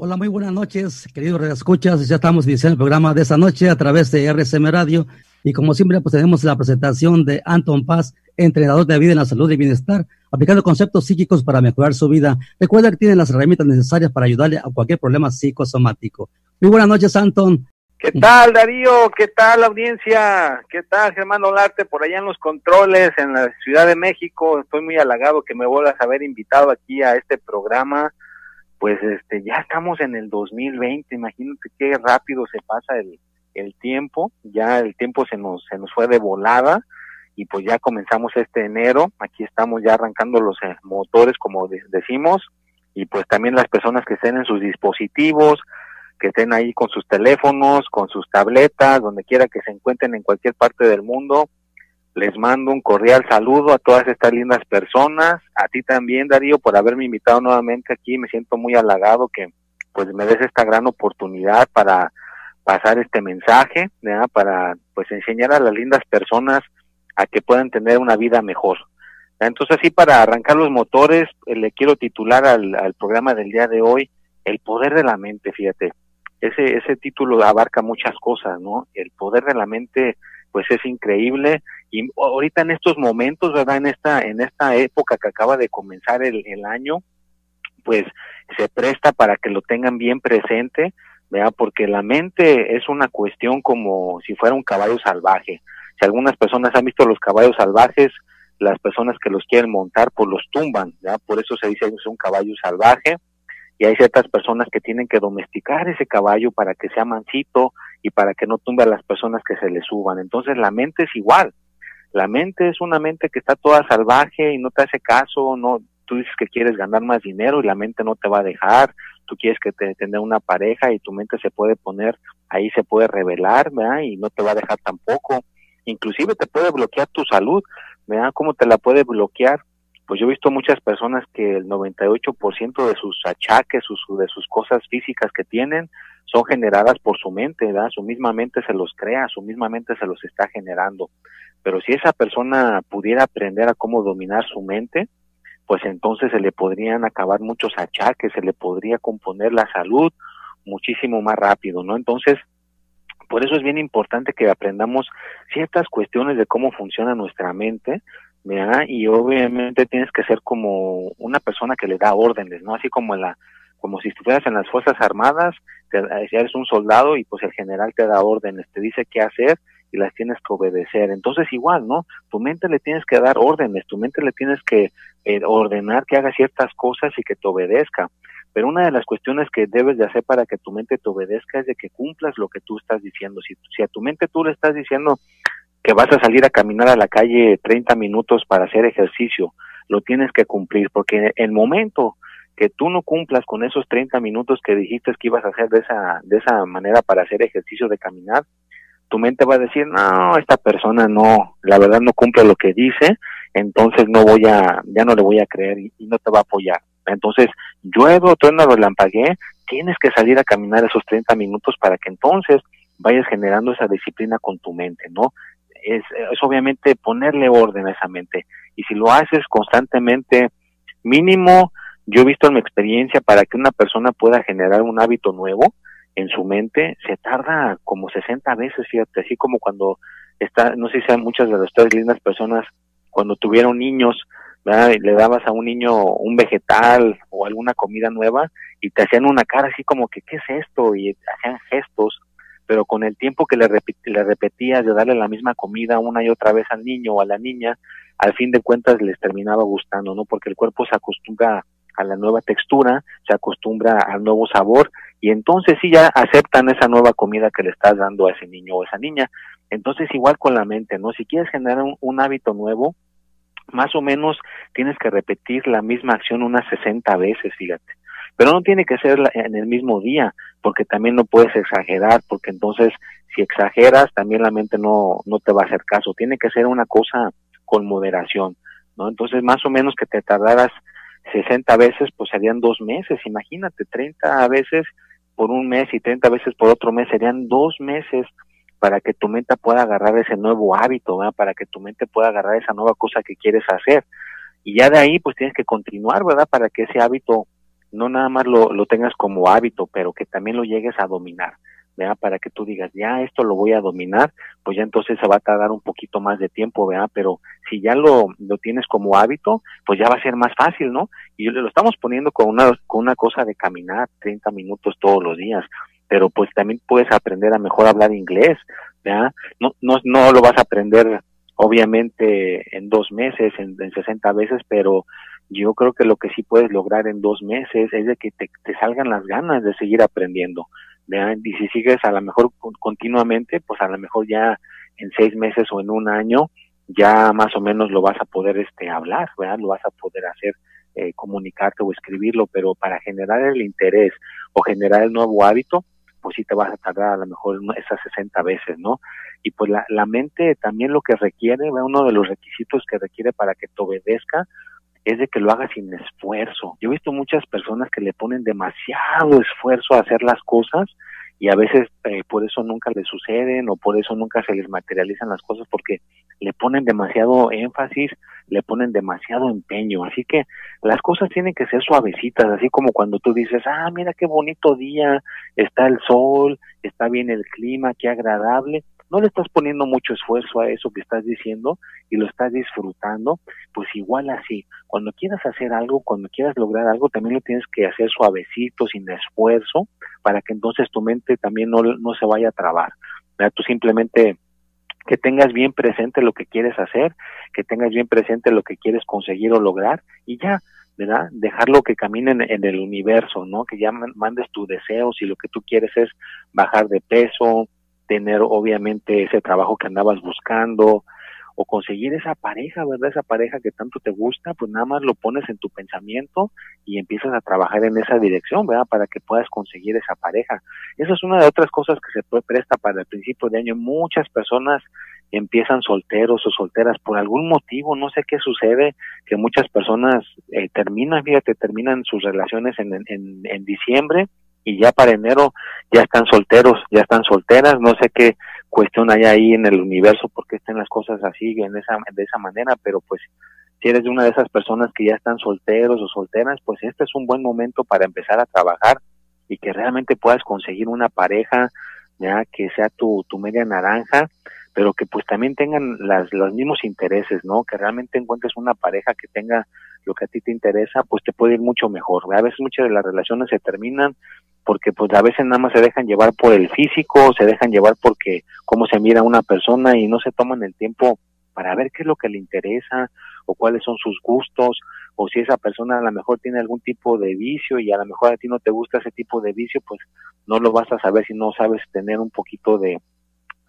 Hola, muy buenas noches, queridos escuchas. Ya estamos iniciando el programa de esta noche a través de RCM Radio. Y como siempre, pues tenemos la presentación de Anton Paz, entrenador de vida en la salud y bienestar, aplicando conceptos psíquicos para mejorar su vida. Recuerda que tiene las herramientas necesarias para ayudarle a cualquier problema psicosomático. Muy buenas noches, Anton. ¿Qué tal, Darío? ¿Qué tal, audiencia? ¿Qué tal, Germán Olarte, por allá en los controles, en la Ciudad de México? Estoy muy halagado que me vuelvas a haber invitado aquí a este programa pues este ya estamos en el 2020, imagínate qué rápido se pasa el, el tiempo, ya el tiempo se nos se nos fue de volada y pues ya comenzamos este enero, aquí estamos ya arrancando los eh, motores como decimos y pues también las personas que estén en sus dispositivos, que estén ahí con sus teléfonos, con sus tabletas, donde quiera que se encuentren en cualquier parte del mundo, les mando un cordial saludo a todas estas lindas personas, a ti también Darío por haberme invitado nuevamente aquí, me siento muy halagado que pues me des esta gran oportunidad para pasar este mensaje, para pues enseñar a las lindas personas a que puedan tener una vida mejor. Entonces así para arrancar los motores, eh, le quiero titular al, al programa del día de hoy, El poder de la mente, fíjate. Ese, ese título abarca muchas cosas, ¿no? El poder de la mente pues es increíble y ahorita en estos momentos, ¿verdad? En esta, en esta época que acaba de comenzar el, año, pues se presta para que lo tengan bien presente, ¿verdad? Porque la mente es una cuestión como si fuera un caballo salvaje. Si algunas personas han visto los caballos salvajes, las personas que los quieren montar, pues los tumban, ¿ya? Por eso se dice que es un caballo salvaje. Y hay ciertas personas que tienen que domesticar ese caballo para que sea mansito, y para que no tumbe a las personas que se le suban. Entonces la mente es igual. La mente es una mente que está toda salvaje y no te hace caso, no tú dices que quieres ganar más dinero y la mente no te va a dejar, tú quieres que te tener una pareja y tu mente se puede poner ahí se puede revelar, ¿verdad? Y no te va a dejar tampoco. Inclusive te puede bloquear tu salud, ¿verdad? ¿Cómo te la puede bloquear? Pues yo he visto muchas personas que el 98% de sus achaques, sus, de sus cosas físicas que tienen, son generadas por su mente, ¿verdad? Su misma mente se los crea, su misma mente se los está generando. Pero si esa persona pudiera aprender a cómo dominar su mente, pues entonces se le podrían acabar muchos achaques, se le podría componer la salud muchísimo más rápido, ¿no? Entonces, por eso es bien importante que aprendamos ciertas cuestiones de cómo funciona nuestra mente, ¿verdad? Y obviamente tienes que ser como una persona que le da órdenes, ¿no? Así como en la como si estuvieras en las Fuerzas Armadas, te, eres un soldado y pues el general te da órdenes, te dice qué hacer y las tienes que obedecer. Entonces igual, ¿no? Tu mente le tienes que dar órdenes, tu mente le tienes que eh, ordenar que haga ciertas cosas y que te obedezca. Pero una de las cuestiones que debes de hacer para que tu mente te obedezca es de que cumplas lo que tú estás diciendo. Si, si a tu mente tú le estás diciendo que vas a salir a caminar a la calle 30 minutos para hacer ejercicio, lo tienes que cumplir, porque el momento que tú no cumplas con esos 30 minutos que dijiste que ibas a hacer de esa, de esa manera para hacer ejercicio de caminar, tu mente va a decir, no, esta persona no, la verdad no cumple lo que dice, entonces no voy a, ya no le voy a creer y, no te va a apoyar. Entonces, llueve o truena relampaguee, tienes que salir a caminar esos 30 minutos para que entonces vayas generando esa disciplina con tu mente, ¿no? Es, es obviamente ponerle orden a esa mente. Y si lo haces constantemente, mínimo yo he visto en mi experiencia para que una persona pueda generar un hábito nuevo en su mente, se tarda como 60 veces, fíjate, así como cuando está, no sé si sean muchas de las lindas personas cuando tuvieron niños, le dabas a un niño un vegetal o alguna comida nueva y te hacían una cara así como que, ¿qué es esto? Y hacían gestos, pero con el tiempo que le, le repetías de darle la misma comida una y otra vez al niño o a la niña, al fin de cuentas les terminaba gustando, ¿no? Porque el cuerpo se acostumbra a la nueva textura, se acostumbra al nuevo sabor y entonces sí ya aceptan esa nueva comida que le estás dando a ese niño o esa niña. Entonces igual con la mente, ¿no? Si quieres generar un, hábito nuevo, más o menos tienes que repetir la misma acción unas 60 veces, fíjate. pero no tiene que ser en el mismo día, porque también no puedes exagerar, porque entonces si exageras también la mente no, no te va a hacer caso, tiene que ser una cosa con moderación, ¿no? Entonces más o menos que te tardaras 60 veces, pues serían dos meses, imagínate, 30 veces por un mes y 30 veces por otro mes, serían dos meses para que tu mente pueda agarrar ese nuevo hábito, ¿verdad? para que tu mente pueda agarrar esa nueva cosa que quieres hacer. Y ya de ahí, pues tienes que continuar, ¿verdad? Para que ese hábito no nada más lo, lo tengas como hábito, pero que también lo llegues a dominar. ¿verdad? Para que tú digas, ya esto lo voy a dominar, pues ya entonces se va a tardar un poquito más de tiempo, ¿verdad? Pero si ya lo, lo tienes como hábito, pues ya va a ser más fácil, ¿no? Y lo estamos poniendo con una, con una cosa de caminar 30 minutos todos los días, pero pues también puedes aprender a mejor hablar inglés, ¿verdad? No, no, no lo vas a aprender obviamente en dos meses, en, en 60 veces, pero yo creo que lo que sí puedes lograr en dos meses es de que te, salgan las ganas de seguir aprendiendo, y si sigues a lo mejor continuamente, pues a lo mejor ya en seis meses o en un año ya más o menos lo vas a poder este hablar, ¿verdad? Lo vas a poder hacer, eh, comunicarte o escribirlo, pero para generar el interés o generar el nuevo hábito, pues sí te vas a tardar a lo mejor esas 60 veces, ¿no? Y pues la, la mente también lo que requiere, uno de los requisitos que requiere para que te obedezca, es de que lo haga sin esfuerzo. Yo he visto muchas personas que le ponen demasiado esfuerzo a hacer las cosas y a veces eh, por eso nunca les suceden o por eso nunca se les materializan las cosas porque le ponen demasiado énfasis, le ponen demasiado empeño. Así que las cosas tienen que ser suavecitas, así como cuando tú dices, ah, mira qué bonito día, está el sol, está bien el clima, qué agradable no le estás poniendo mucho esfuerzo a eso que estás diciendo y lo estás disfrutando, pues igual así, cuando quieras hacer algo, cuando quieras lograr algo, también lo tienes que hacer suavecito, sin esfuerzo, para que entonces tu mente también no, no se vaya a trabar. Tú simplemente que tengas bien presente lo que quieres hacer, que tengas bien presente lo que quieres conseguir o lograr y ya, ¿verdad? Dejarlo que camine en, el universo, ¿no? Que ya mandes tus deseos y lo que tú quieres es bajar de peso, tener obviamente ese trabajo que andabas buscando o conseguir esa pareja, ¿verdad? Esa pareja que tanto te gusta, pues nada más lo pones en tu pensamiento y empiezas a trabajar en esa dirección, ¿verdad? Para que puedas conseguir esa pareja. Esa es una de otras cosas que se presta para el principio de año. Muchas personas empiezan solteros o solteras por algún motivo, no sé qué sucede, que muchas personas eh, terminan, fíjate, terminan sus relaciones en, en, en diciembre y ya para enero ya están solteros, ya están solteras, no sé qué cuestión hay ahí en el universo porque estén las cosas así en esa de esa manera, pero pues si eres una de esas personas que ya están solteros o solteras, pues este es un buen momento para empezar a trabajar y que realmente puedas conseguir una pareja ya que sea tu, tu media naranja, pero que pues también tengan las, los mismos intereses, ¿no? Que realmente encuentres una pareja que tenga lo que a ti te interesa, pues te puede ir mucho mejor. A veces muchas de las relaciones se terminan porque pues a veces nada más se dejan llevar por el físico, se dejan llevar porque cómo se mira una persona y no se toman el tiempo para ver qué es lo que le interesa o cuáles son sus gustos o si esa persona a lo mejor tiene algún tipo de vicio y a lo mejor a ti no te gusta ese tipo de vicio, pues no lo vas a saber si no sabes tener un poquito de,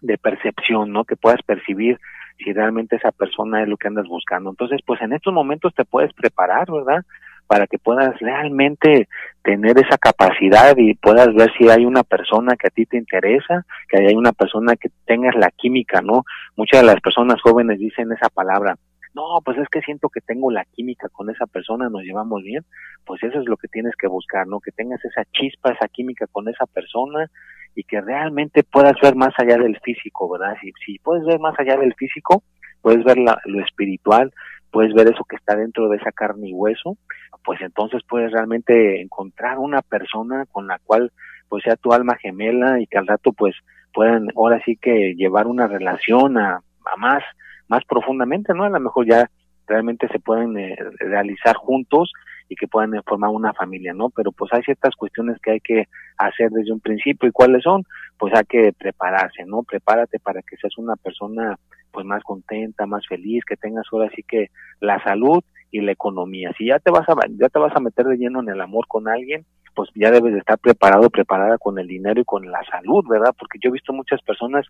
de percepción, ¿no? Que puedas percibir si realmente esa persona es lo que andas buscando. Entonces, pues en estos momentos te puedes preparar, ¿verdad? para que puedas realmente tener esa capacidad y puedas ver si hay una persona que a ti te interesa, que hay una persona que tengas la química, ¿no? Muchas de las personas jóvenes dicen esa palabra, no, pues es que siento que tengo la química con esa persona, nos llevamos bien, pues eso es lo que tienes que buscar, ¿no? Que tengas esa chispa, esa química con esa persona y que realmente puedas ver más allá del físico, ¿verdad? Si, si puedes ver más allá del físico, puedes ver lo espiritual, puedes ver eso que está dentro de esa carne y hueso, pues entonces puedes realmente encontrar una persona con la cual pues sea tu alma gemela y que al rato pues puedan ahora sí que llevar una relación a, a más más profundamente, ¿no? A lo mejor ya realmente se pueden eh, realizar juntos y que puedan eh, formar una familia, ¿no? Pero pues hay ciertas cuestiones que hay que hacer desde un principio y cuáles son, pues hay que prepararse, ¿no? Prepárate para que seas una persona pues más contenta, más feliz, que tengas ahora sí que la salud y la economía. Si ya te vas a ya te vas a meter de lleno en el amor con alguien, pues ya debes de estar preparado, preparada con el dinero y con la salud, ¿verdad? Porque yo he visto muchas personas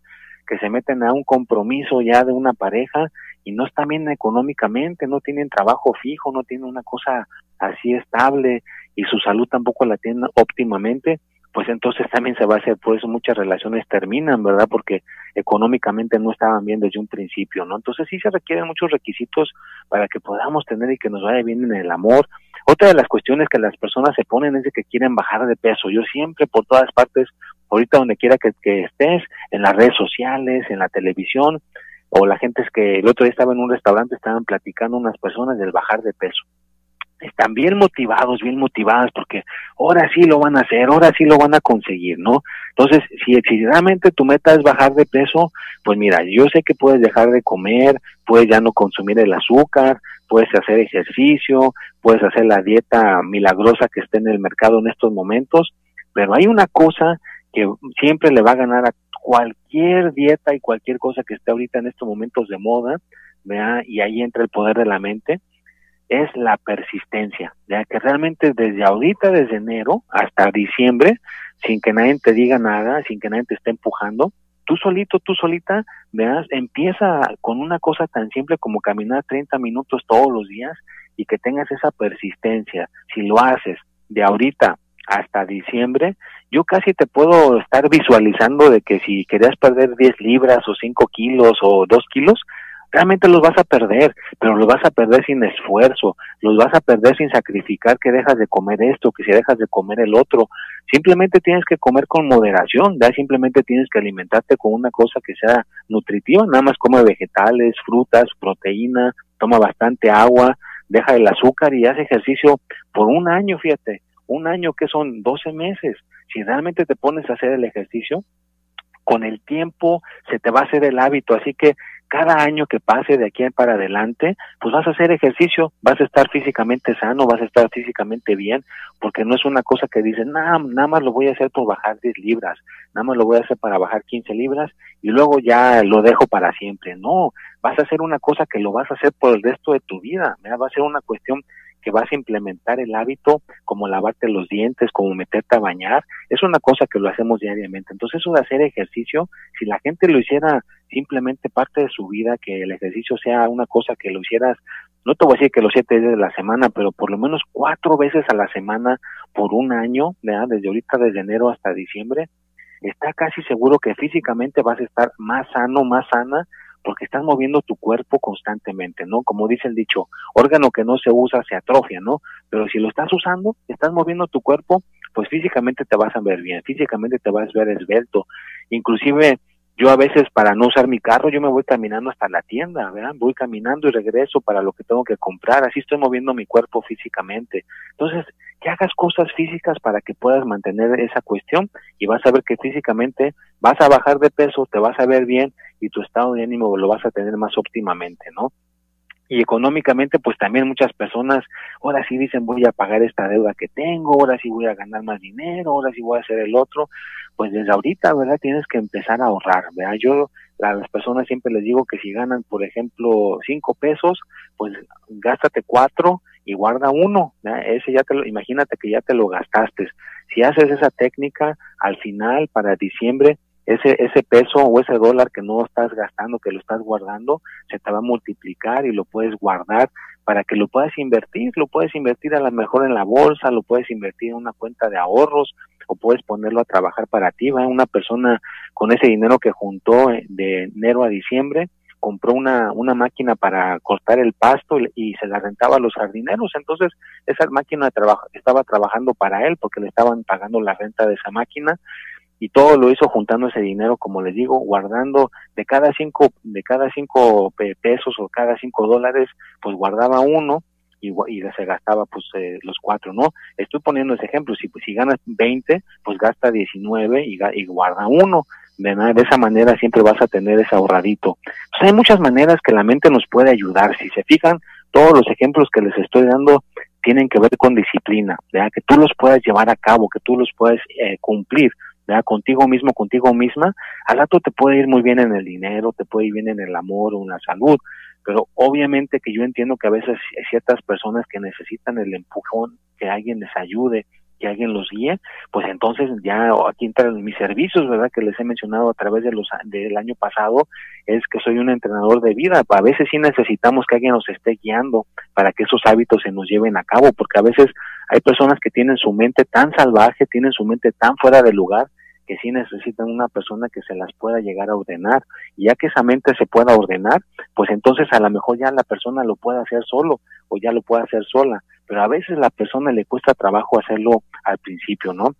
que se meten a un compromiso ya de una pareja y no están bien económicamente, no tienen trabajo fijo, no tienen una cosa así estable y su salud tampoco la tienen óptimamente, pues entonces también se va a hacer, por eso muchas relaciones terminan, ¿verdad? Porque económicamente no estaban bien desde un principio, ¿no? Entonces sí se requieren muchos requisitos para que podamos tener y que nos vaya bien en el amor. Otra de las cuestiones que las personas se ponen es de que quieren bajar de peso. Yo siempre por todas partes, ahorita donde quiera que, que estés, en las redes sociales, en la televisión, o la gente es que el otro día estaba en un restaurante, estaban platicando unas personas del bajar de peso están bien motivados, bien motivadas, porque ahora sí lo van a hacer, ahora sí lo van a conseguir, ¿no? Entonces, si, si realmente tu meta es bajar de peso, pues mira, yo sé que puedes dejar de comer, puedes ya no consumir el azúcar, puedes hacer ejercicio, puedes hacer la dieta milagrosa que esté en el mercado en estos momentos, pero hay una cosa que siempre le va a ganar a cualquier dieta y cualquier cosa que esté ahorita en estos momentos de moda, y ahí entra el poder de la mente, es la persistencia, ya que realmente desde ahorita, desde enero hasta diciembre, sin que nadie te diga nada, sin que nadie te esté empujando, tú solito, tú solita, veas, empieza con una cosa tan simple como caminar 30 minutos todos los días y que tengas esa persistencia. Si lo haces de ahorita hasta diciembre, yo casi te puedo estar visualizando de que si querías perder 10 libras o 5 kilos o 2 kilos, realmente los vas a perder, pero los vas a perder sin esfuerzo, los vas a perder sin sacrificar que dejas de comer esto, que si dejas de comer el otro. Simplemente tienes que comer con moderación, ¿ya? simplemente tienes que alimentarte con una cosa que sea nutritiva, nada más come vegetales, frutas, proteína, toma bastante agua, deja el azúcar y haz ejercicio por un año, fíjate, un año que son 12 meses. Si realmente te pones a hacer el ejercicio, con el tiempo se te va a hacer el hábito, así que cada año que pase de aquí para adelante, pues vas a hacer ejercicio, vas a estar físicamente sano, vas a estar físicamente bien, porque no es una cosa que dicen, nada, nada más lo voy a hacer por bajar 10 libras, nada más lo voy a hacer para bajar 15 libras y luego ya lo dejo para siempre. No, vas a hacer una cosa que lo vas a hacer por el resto de tu vida, va a ser una cuestión que vas a implementar el hábito como lavarte los dientes, como meterte a bañar, es una cosa que lo hacemos diariamente. Entonces de hacer ejercicio, si la gente lo hiciera simplemente parte de su vida, que el ejercicio sea una cosa que lo hicieras, no te voy a decir que los siete días de la semana, pero por lo menos cuatro veces a la semana por un año, desde ahorita, desde enero hasta diciembre, está casi seguro que físicamente vas a estar más sano, más sana, porque estás moviendo tu cuerpo constantemente, ¿no? Como dice el dicho, órgano que no se usa se atrofia, ¿no? Pero si lo estás usando, estás moviendo tu cuerpo, pues físicamente te vas a ver bien, físicamente te vas a ver esbelto. Inclusive yo a veces para no usar mi carro, yo me voy caminando hasta la tienda, ¿verdad? Voy caminando y regreso para lo que tengo que comprar, así estoy moviendo mi cuerpo físicamente. Entonces, que hagas cosas físicas para que puedas mantener esa cuestión y vas a ver que físicamente vas a bajar de peso, te vas a ver bien y tu estado de ánimo lo vas a tener más óptimamente, ¿no? y económicamente pues también muchas personas ahora sí dicen voy a pagar esta deuda que tengo, ahora sí voy a ganar más dinero, ahora sí voy a hacer el otro, pues desde ahorita, ¿verdad? Tienes que empezar a ahorrar, ¿verdad? Yo a las personas siempre les digo que si ganan, por ejemplo, cinco pesos, pues gástate cuatro y guarda uno. Ese ya te lo, imagínate que ya te lo gastaste. Si haces esa técnica, al final, para diciembre, ese, ese peso o ese dólar que no estás gastando, que lo estás guardando, se te va a multiplicar y lo puedes guardar para que lo puedas invertir, lo puedes invertir a lo mejor en la bolsa, lo puedes invertir en una cuenta de ahorros o puedes ponerlo a trabajar para ti, ¿va? Una persona con ese dinero que juntó eh, de enero a diciembre, compró una, una máquina para cortar el pasto y, se la rentaba a los jardineros. Entonces, esa máquina estaba trabajando para él porque le estaban pagando la renta de esa máquina y todo lo hizo juntando ese dinero, como les digo, guardando de cada cinco, de cada cinco pesos o cada cinco dólares, pues guardaba uno y, y se gastaba pues eh, los cuatro, ¿no? Estoy poniendo ese ejemplo, si, pues, si ganas 20, pues gasta 19 y, y guarda uno. De, esa manera siempre vas a tener ese ahorradito. Pues hay muchas maneras que la mente nos puede ayudar. Si se fijan, todos los ejemplos que les estoy dando tienen que ver con disciplina, ¿verdad? que tú los puedas llevar a cabo, que tú los puedas eh, cumplir contigo mismo, contigo misma, al rato te puede ir muy bien en el dinero, te puede ir bien en el amor o en la salud, pero obviamente que yo entiendo que a veces hay ciertas personas que necesitan el empujón, que alguien les ayude, que alguien los guíe, pues entonces ya aquí entran mis servicios, ¿verdad? Que les he mencionado a través de los del año pasado, es que soy un entrenador de vida. A veces sí necesitamos que alguien nos esté guiando para que esos hábitos se nos lleven a cabo, porque a veces hay personas que tienen su mente tan salvaje, tienen su mente tan fuera de lugar, que sí necesitan una persona que se las pueda llegar a ordenar. Y ya que esa mente se pueda ordenar, pues entonces a lo mejor ya la persona lo puede hacer solo o ya lo puede hacer sola. Pero a veces la persona le cuesta trabajo hacerlo al principio, ¿no?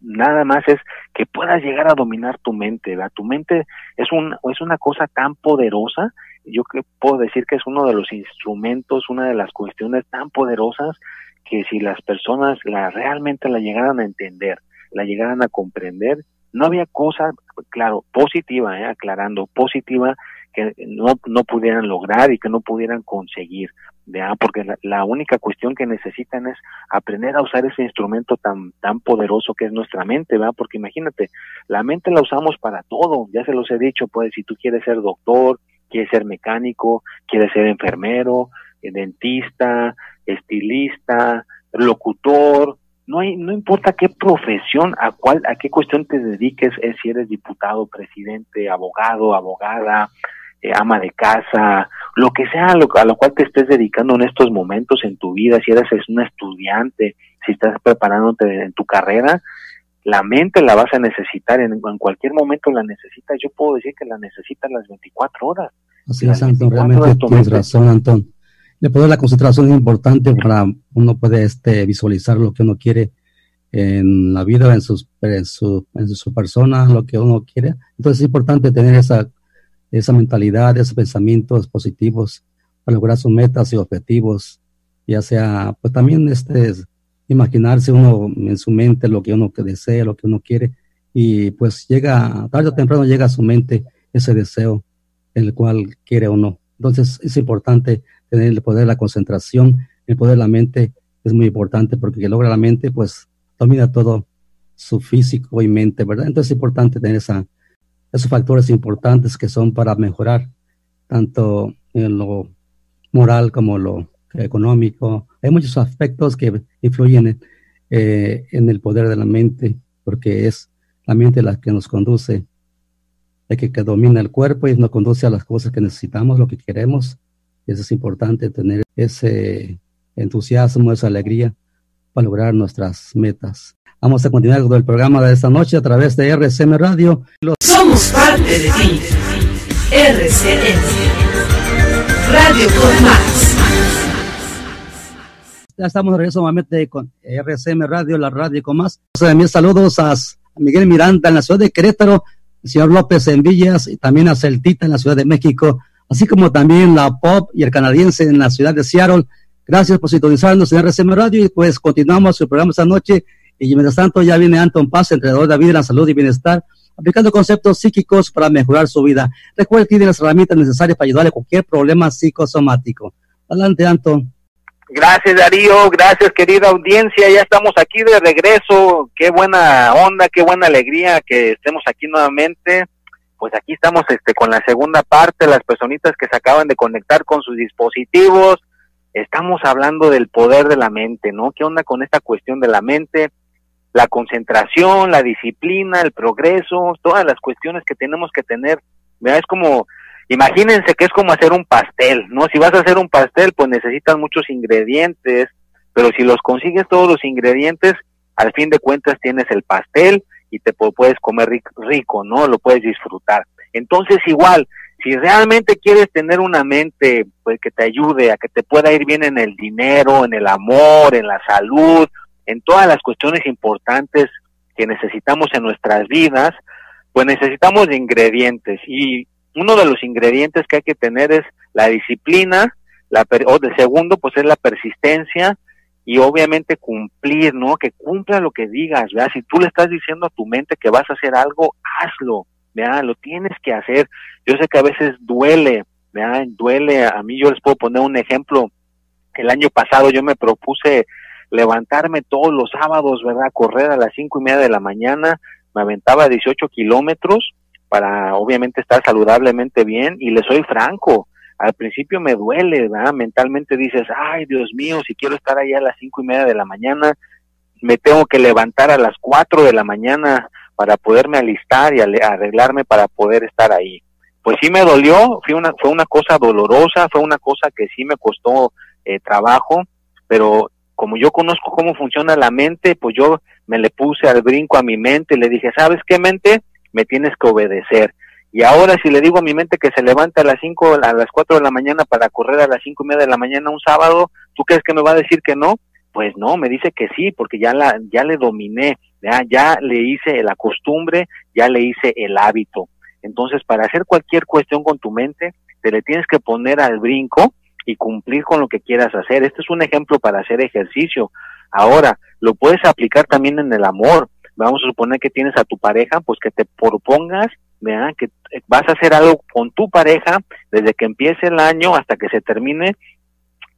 Nada más es que puedas llegar a dominar tu mente, ¿verdad? Tu mente es, un, es una cosa tan poderosa, yo que puedo decir que es uno de los instrumentos, una de las cuestiones tan poderosas que si las personas la realmente la llegaran a entender, la llegaran a comprender, no había cosa, claro, positiva, eh, aclarando, positiva que no, no pudieran lograr y que no pudieran conseguir, ¿ya? porque la, única cuestión que necesitan es aprender a usar ese instrumento tan, tan poderoso que es nuestra mente, ¿verdad? porque imagínate, la mente la usamos para todo, ya se los he dicho, pues si tú quieres ser doctor, quieres ser mecánico, quieres ser enfermero, dentista, estilista, locutor, no hay, no importa qué profesión, a cuál, a qué cuestión te dediques, es si eres diputado, presidente, abogado, abogada, eh, ama de casa, lo que sea a lo, a lo, cual te estés dedicando en estos momentos en tu vida, si eres un estudiante, si estás preparándote en tu carrera, la mente la vas a necesitar, en, en cualquier momento la necesitas, yo puedo decir que la necesitas las 24 horas. Así es, Antón, realmente tienes razón, Antón. Le poder la concentración es importante para uno puede este, visualizar lo que uno quiere en la vida, en, sus, en, su, en su persona, lo que uno quiere. Entonces es importante tener esa, esa mentalidad, esos pensamientos positivos para lograr sus metas y objetivos, ya sea, pues también este, imaginarse uno en su mente lo que uno desea, lo que uno quiere, y pues llega, tarde o temprano llega a su mente ese deseo, el cual quiere o no. Entonces es importante tener el poder de la concentración, el poder de la mente es muy importante porque que logra la mente, pues domina todo su físico y mente, ¿verdad? Entonces es importante tener esa, esos factores importantes que son para mejorar tanto en lo moral como lo económico. Hay muchos aspectos que influyen eh, en el poder de la mente, porque es la mente la que nos conduce, la que, que domina el cuerpo y nos conduce a las cosas que necesitamos, lo que queremos eso es importante tener ese entusiasmo, esa alegría para lograr nuestras metas. Vamos a continuar con el programa de esta noche a través de RCM Radio. Somos parte de ti. RCM Radio con más. Ya estamos de regreso nuevamente con RCM Radio, la radio con más. También saludos a Miguel Miranda en la ciudad de Querétaro, el señor López en Villas y también a Celtita en la ciudad de México así como también la pop y el canadiense en la ciudad de Seattle. Gracias por sintonizarnos en RCM Radio y pues continuamos el programa esta noche y mientras tanto ya viene Anton Paz, entrenador de vida, la salud y bienestar, aplicando conceptos psíquicos para mejorar su vida. Recuerda que tiene las herramientas necesarias para ayudarle a cualquier problema psicosomático. Adelante, Anton. Gracias, Darío. Gracias, querida audiencia. Ya estamos aquí de regreso. Qué buena onda, qué buena alegría que estemos aquí nuevamente pues aquí estamos este con la segunda parte, las personitas que se acaban de conectar con sus dispositivos. Estamos hablando del poder de la mente, ¿no? ¿Qué onda con esta cuestión de la mente? La concentración, la disciplina, el progreso, todas las cuestiones que tenemos que tener. Es como, imagínense que es como hacer un pastel, ¿no? Si vas a hacer un pastel, pues necesitas muchos ingredientes, pero si los consigues todos los ingredientes, al fin de cuentas tienes el pastel y te puedes comer rico, ¿no? Lo puedes disfrutar. Entonces, igual, si realmente quieres tener una mente pues, que te ayude a que te pueda ir bien en el dinero, en el amor, en la salud, en todas las cuestiones importantes que necesitamos en nuestras vidas, pues necesitamos ingredientes y uno de los ingredientes que hay que tener es la disciplina, la o de segundo pues es la persistencia y obviamente cumplir, ¿no? Que cumpla lo que digas, ¿verdad? Si tú le estás diciendo a tu mente que vas a hacer algo, hazlo, ¿verdad? Lo tienes que hacer. Yo sé que a veces duele, ¿verdad? Duele, a mí yo les puedo poner un ejemplo. El año pasado yo me propuse levantarme todos los sábados, ¿verdad? Correr a las cinco y media de la mañana, me aventaba 18 kilómetros para obviamente estar saludablemente bien y le soy franco, al principio me duele, ¿verdad? Mentalmente dices, ay, Dios mío, si quiero estar allá a las cinco y media de la mañana, me tengo que levantar a las 4 de la mañana para poderme alistar y arreglarme para poder estar ahí. Pues sí me dolió, fue una, fue una cosa dolorosa, fue una cosa que sí me costó eh, trabajo, pero como yo conozco cómo funciona la mente, pues yo me le puse al brinco a mi mente y le dije, ¿sabes qué mente? Me tienes que obedecer. Y ahora si le digo a mi mente que se levante a las cinco, a las cuatro de la mañana para correr a las cinco y media de la mañana un sábado, ¿tú crees que me va a decir que no? Pues no, me dice que sí, porque ya la, ya le dominé, ya, ya le hice la costumbre, ya le hice el hábito. Entonces, para hacer cualquier cuestión con tu mente, te le tienes que poner al brinco y cumplir con lo que quieras hacer. Este es un ejemplo para hacer ejercicio. Ahora, lo puedes aplicar también en el amor. Vamos a suponer que tienes a tu pareja, pues que te propongas, vean, que vas a hacer algo con tu pareja desde que empiece el año hasta que se termine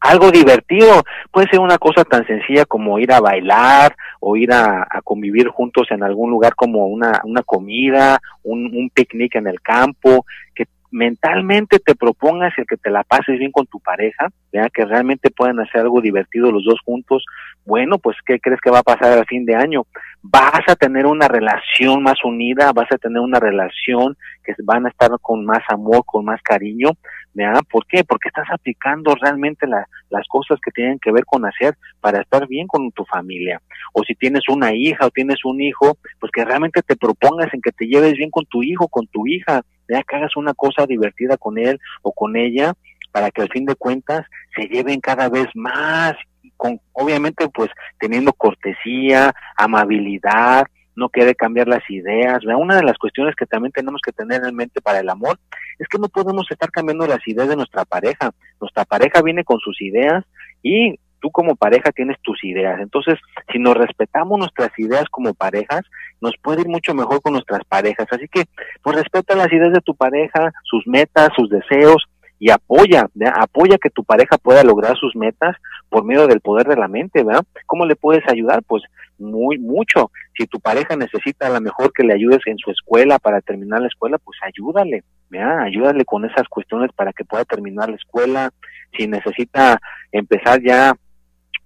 algo divertido. Puede ser una cosa tan sencilla como ir a bailar o ir a, convivir juntos en algún lugar como una, una comida, un, un picnic en el campo, que mentalmente te propongas el que te la pases bien con tu pareja, vea que realmente puedan hacer algo divertido los dos juntos, bueno, pues ¿qué crees que va a pasar al fin de año? Vas a tener una relación más unida, vas a tener una relación que van a estar con más amor, con más cariño, ¿ya? ¿Por qué? Porque estás aplicando realmente las cosas que tienen que ver con hacer para estar bien con tu familia. O si tienes una hija o tienes un hijo, pues que realmente te propongas en que te lleves bien con tu hijo, con tu hija, ya que hagas una cosa divertida con él o con ella para que al fin de cuentas se lleven cada vez más con obviamente pues teniendo cortesía, amabilidad, no quiere cambiar las ideas. Una de las cuestiones que también tenemos que tener en mente para el amor es que no podemos estar cambiando las ideas de nuestra pareja. Nuestra pareja viene con sus ideas y tú como pareja tienes tus ideas. Entonces, si nos respetamos nuestras ideas como parejas, nos puede ir mucho mejor con nuestras parejas. Así que, pues respeta las ideas de tu pareja, sus metas, sus deseos, y apoya, apoya que tu pareja pueda lograr sus metas por medio del poder de la mente, ¿verdad? ¿Cómo le puedes ayudar? Pues muy mucho. Si tu pareja necesita a lo mejor que le ayudes en su escuela para terminar la escuela, pues ayúdale, ¿verdad? Ayúdale con esas cuestiones para que pueda terminar la escuela. Si necesita empezar ya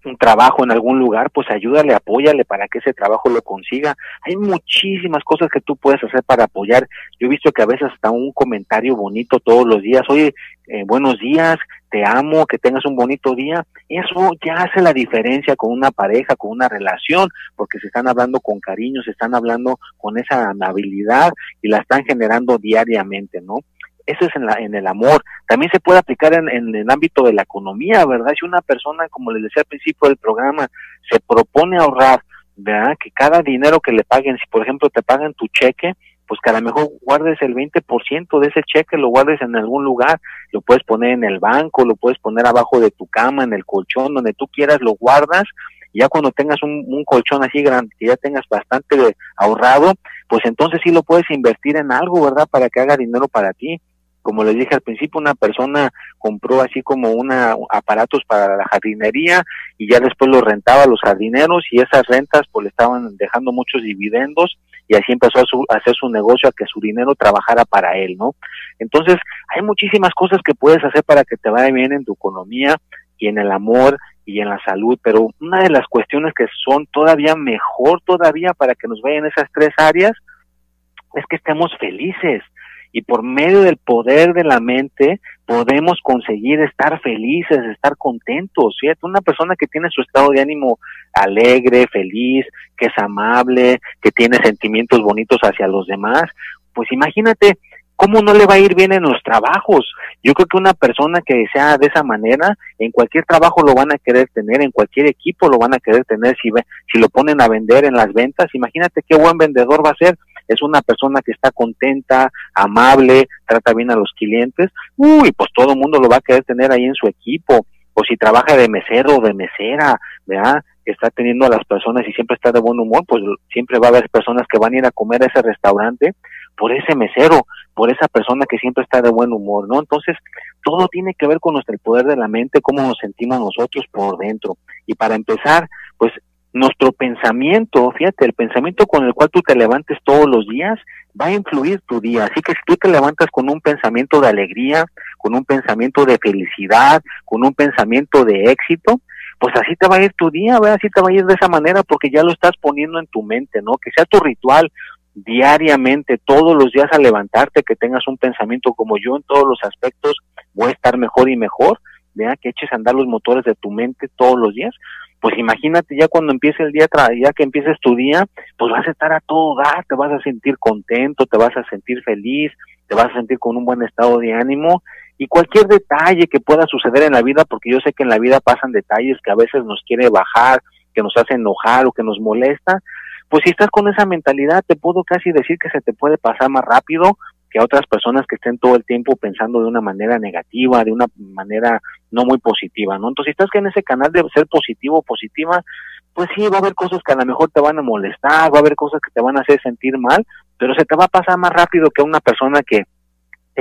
un trabajo en algún lugar, pues ayúdale, apóyale para que ese trabajo lo consiga. Hay muchísimas cosas que tú puedes hacer para apoyar. Yo he visto que a veces hasta un comentario bonito todos los días, oye, eh, buenos días, te amo, que tengas un bonito día. Eso ya hace la diferencia con una pareja, con una relación, porque se están hablando con cariño, se están hablando con esa amabilidad y la están generando diariamente, ¿no? Eso es en, la, en el amor. También se puede aplicar en, en, el ámbito de la economía, ¿verdad? Si una persona, como les decía al principio del programa, se propone ahorrar, ¿verdad? Que cada dinero que le paguen, si por ejemplo te pagan tu cheque, pues que a lo mejor guardes el 20% de ese cheque, lo guardes en algún lugar, lo puedes poner en el banco, lo puedes poner abajo de tu cama, en el colchón, donde tú quieras, lo guardas, ya cuando tengas un, un colchón así grande, que ya tengas bastante ahorrado, pues entonces sí lo puedes invertir en algo, ¿verdad? Para que haga dinero para ti como les dije al principio, una persona compró así como una aparatos para la jardinería y ya después los rentaba a los jardineros y esas rentas pues le estaban dejando muchos dividendos y así empezó a, hacer su negocio a que su dinero trabajara para él, ¿no? Entonces, hay muchísimas cosas que puedes hacer para que te vaya bien en tu economía y en el amor y en la salud, pero una de las cuestiones que son todavía mejor todavía para que nos vayan esas tres áreas es que estemos felices, y por medio del poder de la mente podemos conseguir estar felices, estar contentos, ¿cierto? Una persona que tiene su estado de ánimo alegre, feliz, que es amable, que tiene sentimientos bonitos hacia los demás, pues imagínate ¿cómo no le va a ir bien en los trabajos? Yo creo que una persona que sea de esa manera, en cualquier trabajo lo van a querer tener, en cualquier equipo lo van a querer tener, si, si lo ponen a vender en las ventas, imagínate qué buen vendedor va a ser es una persona que está contenta, amable, trata bien a los clientes, uy, pues todo el mundo lo va a querer tener ahí en su equipo. O si trabaja de mesero o de mesera, ¿verdad? Está teniendo a las personas y siempre está de buen humor, pues siempre va a haber personas que van a ir a comer a ese restaurante por ese mesero, por esa persona que siempre está de buen humor, ¿no? Entonces, todo tiene que ver con nuestro poder de la mente, cómo nos sentimos nosotros por dentro. Y para empezar, pues nuestro pensamiento, fíjate, el pensamiento con el cual tú te levantes todos los días va a influir tu día. Así que si tú te levantas con un pensamiento de alegría, con un pensamiento de felicidad, con un pensamiento de éxito, pues así te va a ir tu día, ¿verdad? así te va a ir de esa manera porque ya lo estás poniendo en tu mente, ¿no? Que sea tu ritual diariamente, todos los días al levantarte, que tengas un pensamiento como yo en todos los aspectos, voy a estar mejor y mejor, vea que eches a andar los motores de tu mente todos los días, pues imagínate ya cuando empiece el día, ya que empieces tu día, pues vas a estar a todo dar, te vas a sentir contento, te vas a sentir feliz, te vas a sentir con un buen estado de ánimo. Y cualquier detalle que pueda suceder en la vida, porque yo sé que en la vida pasan detalles que a veces nos quiere bajar, que nos hace enojar o que nos molesta, pues si estás con esa mentalidad, te puedo casi decir que se te puede pasar más rápido a otras personas que estén todo el tiempo pensando de una manera negativa, de una manera no muy positiva, ¿no? Entonces, si estás en ese canal de ser positivo o positiva, pues sí, va a haber cosas que a lo mejor te van a molestar, va a haber cosas que te van a hacer sentir mal, pero se te va a pasar más rápido que a una persona que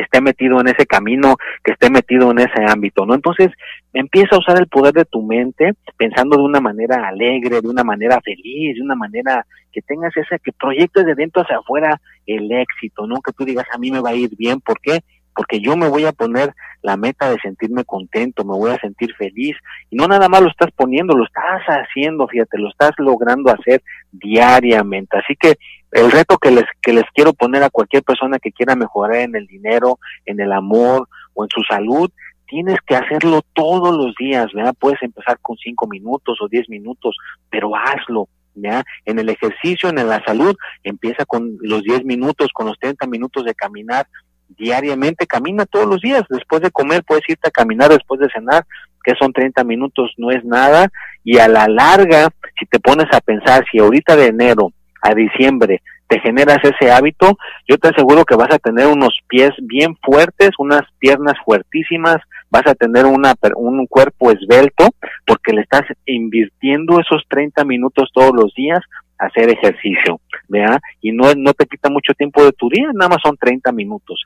esté metido en ese camino, que esté metido en ese ámbito, ¿no? Entonces, empieza a usar el poder de tu mente pensando de una manera alegre, de una manera feliz, de una manera que tengas ese, que proyectes de dentro hacia afuera el éxito, ¿no? Que tú digas, a mí me va a ir bien, ¿por qué? Porque yo me voy a poner la meta de sentirme contento, me voy a sentir feliz, y no nada más lo estás poniendo, lo estás haciendo, fíjate, lo estás logrando hacer diariamente. Así que el reto que les, que les quiero poner a cualquier persona que quiera mejorar en el dinero, en el amor o en su salud, tienes que hacerlo todos los días, ¿verdad? Puedes empezar con cinco minutos o diez minutos, pero hazlo, ¿ya? En el ejercicio, en la salud, empieza con los diez minutos, con los treinta minutos de caminar diariamente, camina todos los días, después de comer puedes irte a caminar después de cenar, que son treinta minutos, no es nada, y a la larga, si te pones a pensar, si ahorita de enero a diciembre te generas ese hábito, yo te aseguro que vas a tener unos pies bien fuertes, unas piernas fuertísimas, vas a tener una, un cuerpo esbelto, porque le estás invirtiendo esos 30 minutos todos los días hacer ejercicio, ¿vea? Y no, no te quita mucho tiempo de tu día, nada más son 30 minutos.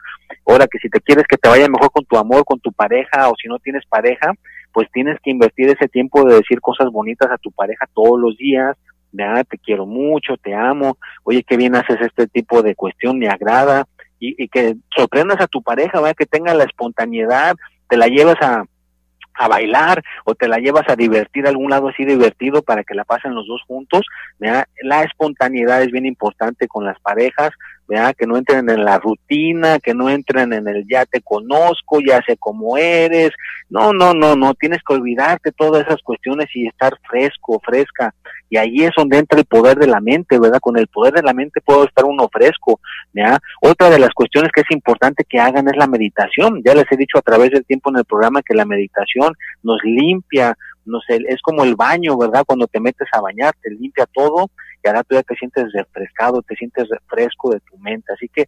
Ahora que si te quieres que te vaya mejor con tu amor, con tu pareja, o si no tienes pareja, pues tienes que invertir ese tiempo de decir cosas bonitas a tu pareja todos los días, ah, te quiero mucho, te amo, oye, qué bien haces este tipo de cuestión, me agrada, y, y que sorprendas a tu pareja, ¿verdad? que tenga la espontaneidad, te la llevas a, a bailar o te la llevas a divertir a algún lado así divertido para que la pasen los dos juntos. La espontaneidad es bien importante con las parejas, que no entren en la rutina, que no entren en el ya te conozco, ya sé cómo eres. No, no, no, no, tienes que olvidarte todas esas cuestiones y estar fresco, fresca. Y ahí es donde entra el poder de la mente, ¿verdad? Con el poder de la mente puedo estar uno fresco, ¿ya? Otra de las cuestiones que es importante que hagan es la meditación. Ya les he dicho a través del tiempo en el programa que la meditación nos limpia, no sé, es como el baño, ¿verdad? Cuando te metes a bañar, te limpia todo y ahora tú ya te sientes refrescado, te sientes refresco de tu mente. Así que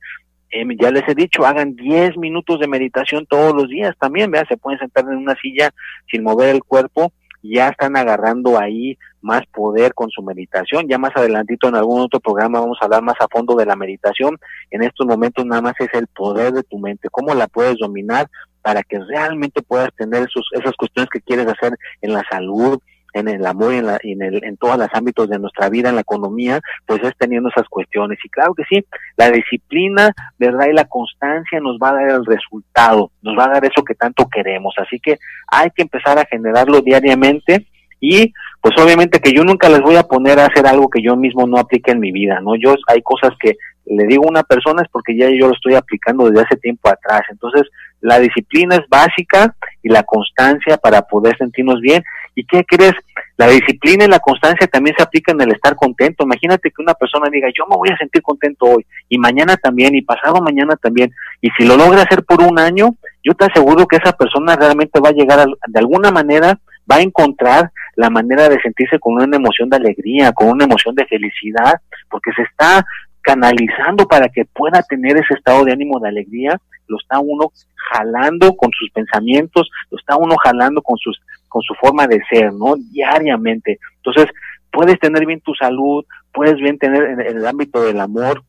em, ya les he dicho, hagan 10 minutos de meditación todos los días también, ¿verdad? Se pueden sentar en una silla sin mover el cuerpo ya están agarrando ahí más poder con su meditación. Ya más adelantito en algún otro programa vamos a hablar más a fondo de la meditación. En estos momentos nada más es el poder de tu mente, cómo la puedes dominar para que realmente puedas tener esos, esas cuestiones que quieres hacer en la salud, en el amor y en, la, en, el, en todos los ámbitos de nuestra vida, en la economía, pues es teniendo esas cuestiones. Y claro que sí, la disciplina, ¿verdad? Y la constancia nos va a dar el resultado, nos va a dar eso que tanto queremos. Así que hay que empezar a generarlo diariamente y pues obviamente que yo nunca les voy a poner a hacer algo que yo mismo no aplique en mi vida, ¿no? Yo hay cosas que le digo a una persona es porque ya yo lo estoy aplicando desde hace tiempo atrás. Entonces, la disciplina es básica y la constancia para poder sentirnos bien. ¿Y qué crees? La disciplina y la constancia también se aplican en el estar contento. Imagínate que una persona diga, yo me voy a sentir contento hoy, y mañana también, y pasado mañana también. Y si lo logra hacer por un año, yo te aseguro que esa persona realmente va a llegar de alguna manera, va a encontrar la manera de sentirse con una emoción de alegría, con una emoción de felicidad, porque se está canalizando para que pueda tener ese estado de ánimo de alegría, lo está uno jalando con sus pensamientos, lo está uno jalando con sus con su forma de ser, ¿no? Diariamente. Entonces, puedes tener bien tu salud, puedes bien tener en, el ámbito del amor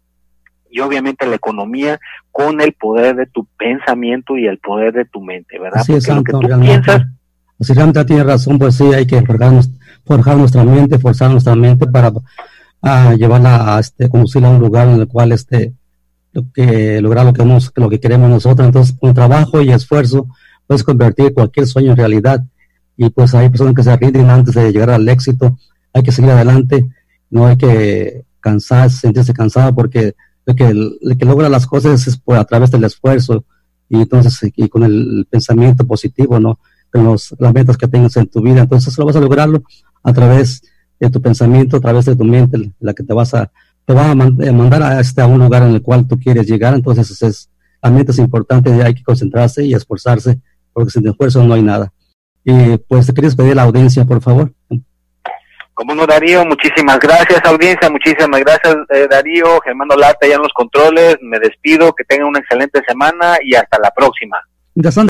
y obviamente la economía con el poder de tu pensamiento y el poder de tu mente, ¿verdad? Así es, Santo, que piensas si realmente tiene razón, pues sí, hay que forjar, nuestra mente, forzar nuestra mente para a llevarla a este, conducirla a un lugar en el cual este, lo que, lograr lo que, lo que queremos nosotros. Entonces, con trabajo y esfuerzo, puedes convertir cualquier sueño en realidad. y pues hay personas que se rinden antes de llegar al éxito, hay que seguir adelante, no hay que cansarse, sentirse cansado porque el que, el que logra las cosas es por, a través del esfuerzo y entonces y con el pensamiento positivo, ¿no? Con los, las metas que tengas en tu vida, entonces lo vas a lograrlo a través de tu pensamiento, a través de tu mente, la que te vas a, te va a eh, mandar a, este, a un lugar en el cual tú quieres llegar, entonces es, la mente es importante, hay que concentrarse y esforzarse, porque sin esfuerzo no hay nada. Y pues te querías pedir la audiencia, por favor. Como no, Darío, muchísimas gracias, audiencia, muchísimas gracias, eh, Darío, Germán Lata, ya en los controles, me despido, que tengan una excelente semana y hasta la próxima.